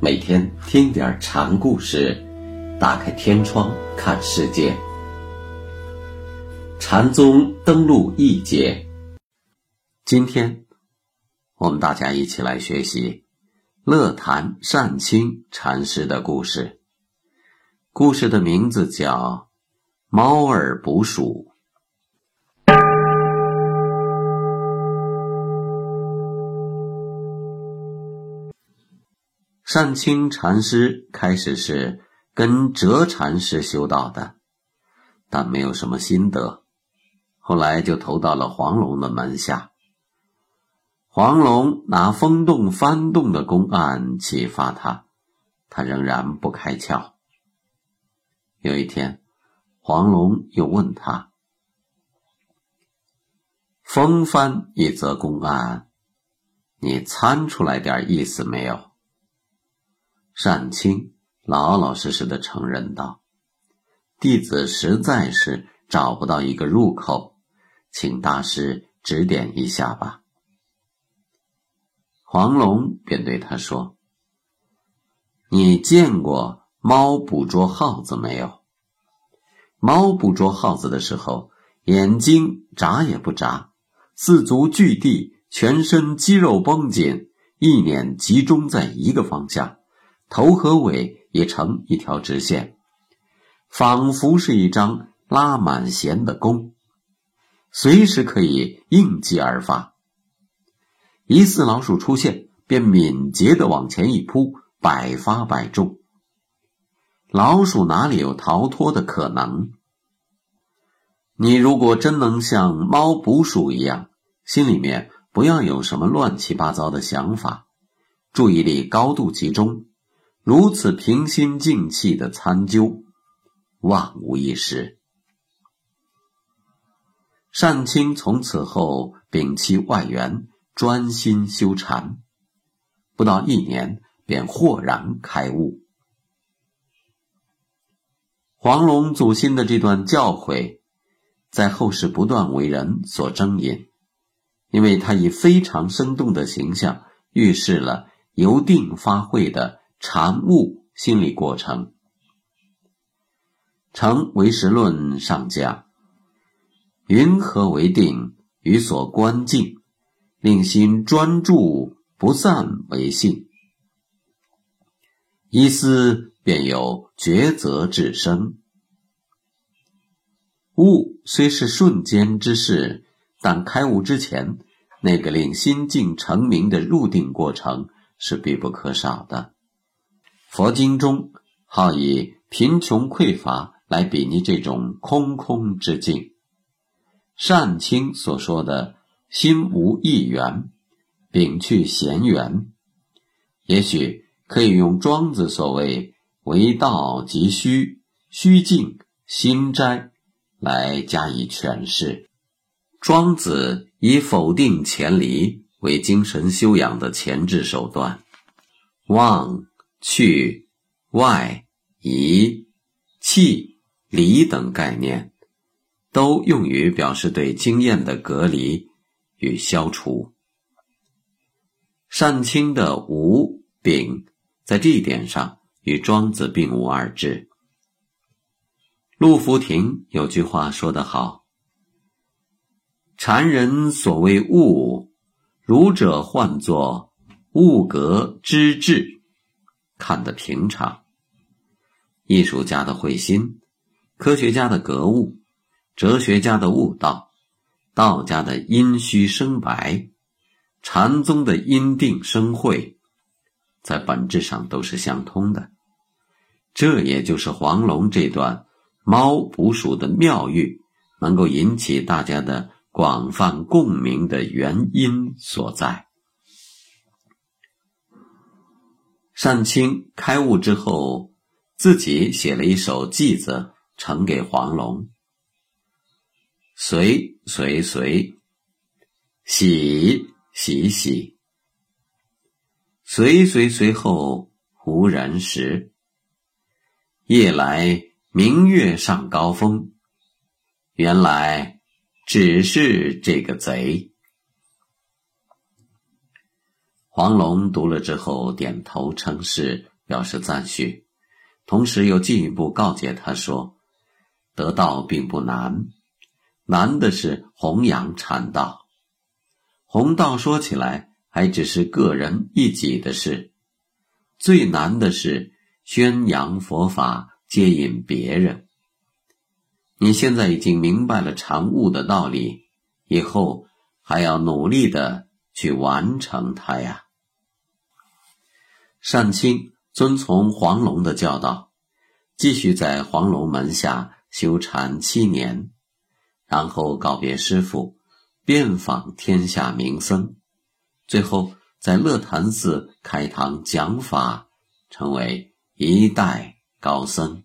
每天听点禅故事，打开天窗看世界。禅宗登陆一节，今天我们大家一起来学习乐坛善清禅师的故事。故事的名字叫《猫儿捕鼠》。善清禅师开始是跟哲禅师修道的，但没有什么心得，后来就投到了黄龙的门下。黄龙拿风洞翻动的公案启发他，他仍然不开窍。有一天，黄龙又问他：“风帆一则公案，你参出来点意思没有？”善清老老实实的承认道：“弟子实在是找不到一个入口，请大师指点一下吧。”黄龙便对他说：“你见过猫捕捉耗子没有？猫捕捉耗子的时候，眼睛眨也不眨，四足具地，全身肌肉绷紧，意念集中在一个方向。”头和尾也成一条直线，仿佛是一张拉满弦的弓，随时可以应机而发。一似老鼠出现，便敏捷的往前一扑，百发百中。老鼠哪里有逃脱的可能？你如果真能像猫捕鼠一样，心里面不要有什么乱七八糟的想法，注意力高度集中。如此平心静气的参究，万无一失。善清从此后摒弃外援，专心修禅，不到一年便豁然开悟。黄龙祖心的这段教诲，在后世不断为人所争引，因为他以非常生动的形象，预示了由定发慧的。禅悟心理过程，成唯识论上讲：云何为定？与所观境，令心专注不散为性。一思便有抉择之生。悟虽是瞬间之事，但开悟之前，那个令心境成明的入定过程是必不可少的。佛经中好以贫穷匮乏来比拟这种空空之境。善清所说的“心无一缘，摒去闲缘”，也许可以用庄子所谓“为道即虚，虚静心斋”来加以诠释。庄子以否定前离为精神修养的前置手段，妄。去、外、移、气、离等概念，都用于表示对经验的隔离与消除。善清的无丙，在这一点上与庄子并无二致。陆福亭有句话说得好：“禅人所谓物，儒者唤作物格之志。”看得平常，艺术家的慧心，科学家的格物，哲学家的悟道，道家的阴虚生白，禅宗的因定生慧，在本质上都是相通的。这也就是黄龙这段猫捕鼠的妙喻，能够引起大家的广泛共鸣的原因所在。善清开悟之后，自己写了一首偈子，呈给黄龙：“随随随，喜喜喜，随随随后无人识。夜来明月上高峰，原来只是这个贼。”黄龙读了之后，点头称是，表示赞许，同时又进一步告诫他说：“得道并不难，难的是弘扬禅道。弘道说起来还只是个人一己的事，最难的是宣扬佛法，接引别人。你现在已经明白了禅悟的道理，以后还要努力的去完成它呀。”善清。遵从黄龙的教导，继续在黄龙门下修禅七年，然后告别师傅，遍访天下名僧，最后在乐坛寺开堂讲法，成为一代高僧。